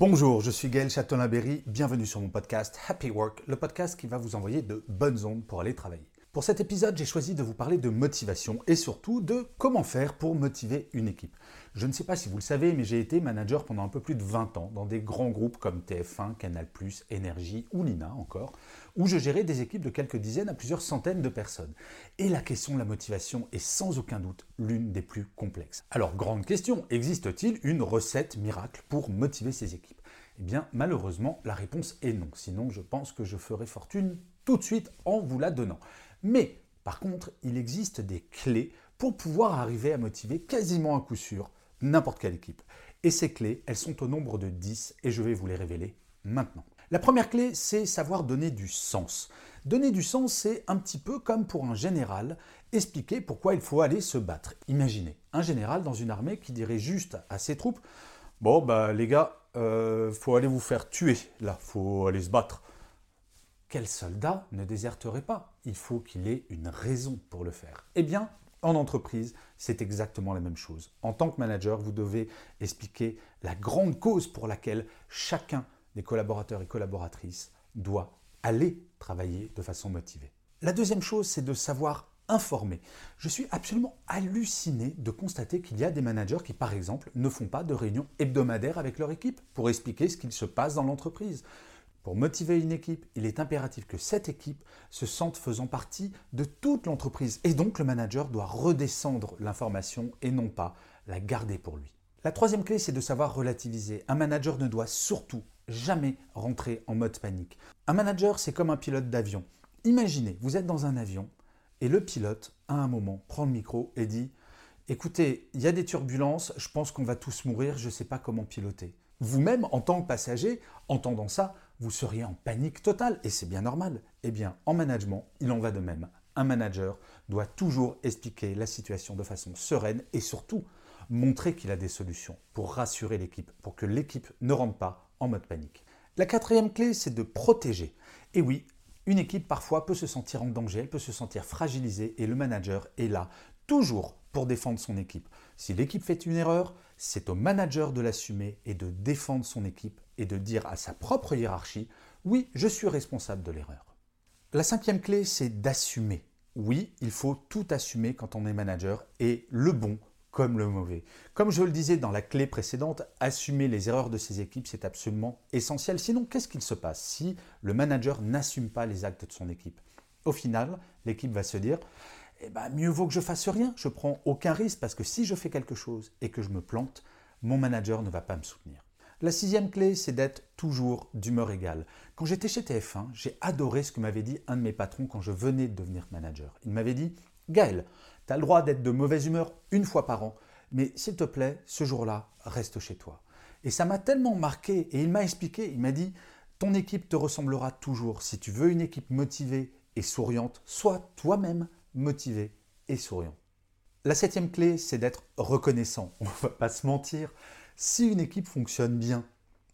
Bonjour, je suis Gaël Châtelain-Berry, bienvenue sur mon podcast Happy Work, le podcast qui va vous envoyer de bonnes ondes pour aller travailler. Pour cet épisode, j'ai choisi de vous parler de motivation et surtout de comment faire pour motiver une équipe. Je ne sais pas si vous le savez, mais j'ai été manager pendant un peu plus de 20 ans dans des grands groupes comme TF1, Canal+, Énergie ou Lina encore, où je gérais des équipes de quelques dizaines à plusieurs centaines de personnes. Et la question de la motivation est sans aucun doute l'une des plus complexes. Alors, grande question, existe-t-il une recette miracle pour motiver ces équipes? Eh bien, malheureusement, la réponse est non. Sinon, je pense que je ferai fortune tout de suite en vous la donnant. Mais par contre, il existe des clés pour pouvoir arriver à motiver quasiment à coup sûr n'importe quelle équipe. Et ces clés, elles sont au nombre de 10 et je vais vous les révéler maintenant. La première clé, c'est savoir donner du sens. Donner du sens, c'est un petit peu comme pour un général expliquer pourquoi il faut aller se battre. Imaginez un général dans une armée qui dirait juste à ses troupes Bon, bah les gars, euh, faut aller vous faire tuer, là, faut aller se battre quel soldat ne déserterait pas? Il faut qu'il ait une raison pour le faire. Eh bien, en entreprise, c'est exactement la même chose. En tant que manager, vous devez expliquer la grande cause pour laquelle chacun des collaborateurs et collaboratrices doit aller travailler de façon motivée. La deuxième chose, c'est de savoir informer. Je suis absolument halluciné de constater qu'il y a des managers qui, par exemple, ne font pas de réunions hebdomadaires avec leur équipe pour expliquer ce qu'il se passe dans l'entreprise. Pour motiver une équipe, il est impératif que cette équipe se sente faisant partie de toute l'entreprise. Et donc le manager doit redescendre l'information et non pas la garder pour lui. La troisième clé, c'est de savoir relativiser. Un manager ne doit surtout jamais rentrer en mode panique. Un manager, c'est comme un pilote d'avion. Imaginez, vous êtes dans un avion et le pilote, à un moment, prend le micro et dit Écoutez, il y a des turbulences, je pense qu'on va tous mourir, je ne sais pas comment piloter. Vous-même, en tant que passager, entendant ça, vous seriez en panique totale, et c'est bien normal. Eh bien, en management, il en va de même. Un manager doit toujours expliquer la situation de façon sereine et surtout montrer qu'il a des solutions pour rassurer l'équipe, pour que l'équipe ne rentre pas en mode panique. La quatrième clé, c'est de protéger. Et oui, une équipe parfois peut se sentir en danger, elle peut se sentir fragilisée et le manager est là toujours pour défendre son équipe. Si l'équipe fait une erreur, c'est au manager de l'assumer et de défendre son équipe et de dire à sa propre hiérarchie, oui, je suis responsable de l'erreur. La cinquième clé, c'est d'assumer. Oui, il faut tout assumer quand on est manager, et le bon comme le mauvais. Comme je le disais dans la clé précédente, assumer les erreurs de ses équipes, c'est absolument essentiel. Sinon, qu'est-ce qu'il se passe si le manager n'assume pas les actes de son équipe? Au final, l'équipe va se dire, eh ben, mieux vaut que je fasse rien, je prends aucun risque, parce que si je fais quelque chose et que je me plante, mon manager ne va pas me soutenir. La sixième clé, c'est d'être toujours d'humeur égale. Quand j'étais chez TF1, j'ai adoré ce que m'avait dit un de mes patrons quand je venais de devenir manager. Il m'avait dit Gaël, tu as le droit d'être de mauvaise humeur une fois par an, mais s'il te plaît, ce jour-là, reste chez toi. Et ça m'a tellement marqué, et il m'a expliqué, il m'a dit Ton équipe te ressemblera toujours. Si tu veux une équipe motivée et souriante, sois toi-même motivé et souriant. La septième clé, c'est d'être reconnaissant. On ne va pas se mentir. Si une équipe fonctionne bien,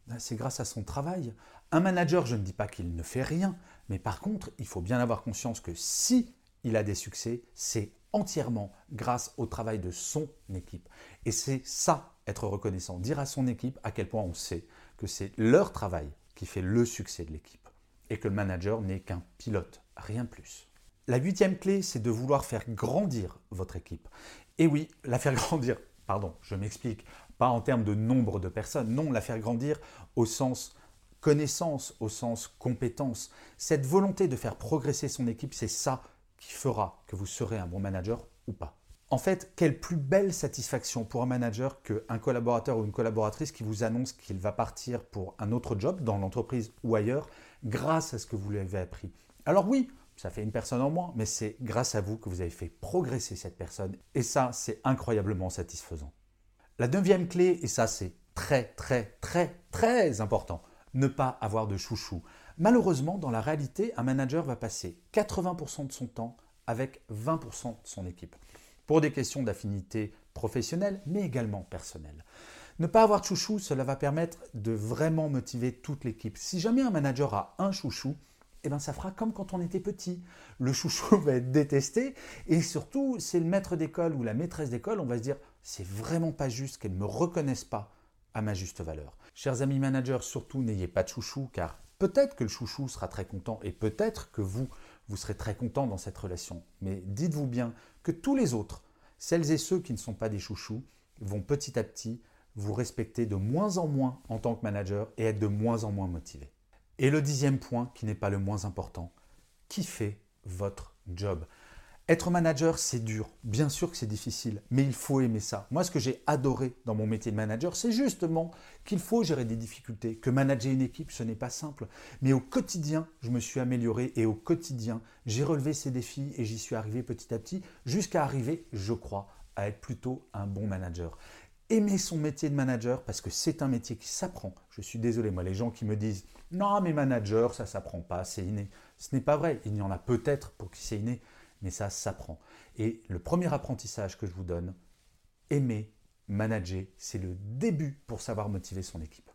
ben, c'est grâce à son travail. Un manager, je ne dis pas qu'il ne fait rien, mais par contre, il faut bien avoir conscience que si il a des succès, c'est entièrement grâce au travail de son équipe. Et c'est ça, être reconnaissant, dire à son équipe à quel point on sait que c'est leur travail qui fait le succès de l'équipe et que le manager n'est qu'un pilote, rien de plus. La huitième clé, c'est de vouloir faire grandir votre équipe. Et oui, la faire grandir, pardon, je m'explique, pas en termes de nombre de personnes, non, la faire grandir au sens connaissance, au sens compétence. Cette volonté de faire progresser son équipe, c'est ça qui fera que vous serez un bon manager ou pas. En fait, quelle plus belle satisfaction pour un manager qu'un collaborateur ou une collaboratrice qui vous annonce qu'il va partir pour un autre job dans l'entreprise ou ailleurs grâce à ce que vous lui avez appris. Alors oui, ça fait une personne en moins, mais c'est grâce à vous que vous avez fait progresser cette personne. Et ça, c'est incroyablement satisfaisant. La neuvième clé, et ça c'est très très très très important, ne pas avoir de chouchou. Malheureusement, dans la réalité, un manager va passer 80% de son temps avec 20% de son équipe, pour des questions d'affinité professionnelle, mais également personnelle. Ne pas avoir de chouchou, cela va permettre de vraiment motiver toute l'équipe. Si jamais un manager a un chouchou, eh ben ça fera comme quand on était petit. Le chouchou va être détesté et surtout, c'est le maître d'école ou la maîtresse d'école, on va se dire, c'est vraiment pas juste qu'elle ne me reconnaisse pas à ma juste valeur. Chers amis managers, surtout n'ayez pas de chouchou car peut-être que le chouchou sera très content et peut-être que vous, vous serez très content dans cette relation. Mais dites-vous bien que tous les autres, celles et ceux qui ne sont pas des chouchous, vont petit à petit vous respecter de moins en moins en tant que manager et être de moins en moins motivé. Et le dixième point, qui n'est pas le moins important, fait votre job? Être manager, c'est dur. Bien sûr que c'est difficile, mais il faut aimer ça. Moi, ce que j'ai adoré dans mon métier de manager, c'est justement qu'il faut gérer des difficultés, que manager une équipe, ce n'est pas simple. Mais au quotidien, je me suis amélioré et au quotidien, j'ai relevé ces défis et j'y suis arrivé petit à petit jusqu'à arriver, je crois, à être plutôt un bon manager. Aimer son métier de manager parce que c'est un métier qui s'apprend. Je suis désolé, moi, les gens qui me disent non, mais manager, ça s'apprend pas, c'est inné. Ce n'est pas vrai. Il y en a peut-être pour qui c'est inné mais ça s'apprend. Et le premier apprentissage que je vous donne, aimer, manager, c'est le début pour savoir motiver son équipe.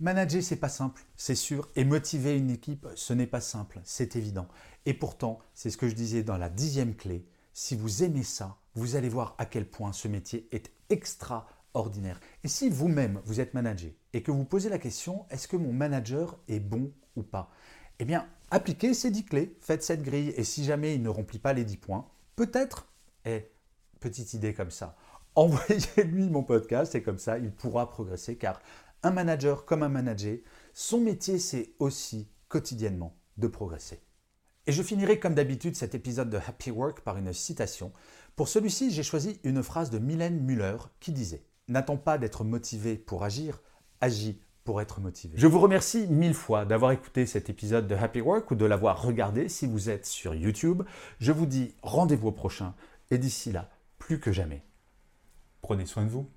Manager, c'est pas simple, c'est sûr, et motiver une équipe, ce n'est pas simple, c'est évident. Et pourtant, c'est ce que je disais dans la dixième clé, si vous aimez ça, vous allez voir à quel point ce métier est Et si vous-même, vous êtes manager et que vous posez la question, est-ce que mon manager est bon ou pas? Eh bien, Appliquez ces 10 clés, faites cette grille et si jamais il ne remplit pas les 10 points, peut-être, et petite idée comme ça, envoyez-lui mon podcast et comme ça il pourra progresser car un manager comme un manager, son métier c'est aussi quotidiennement de progresser. Et je finirai comme d'habitude cet épisode de Happy Work par une citation. Pour celui-ci, j'ai choisi une phrase de Mylène Muller qui disait N'attends pas d'être motivé pour agir, agis pour être motivé. Je vous remercie mille fois d'avoir écouté cet épisode de Happy Work ou de l'avoir regardé si vous êtes sur YouTube. Je vous dis rendez-vous au prochain et d'ici là, plus que jamais, prenez soin de vous.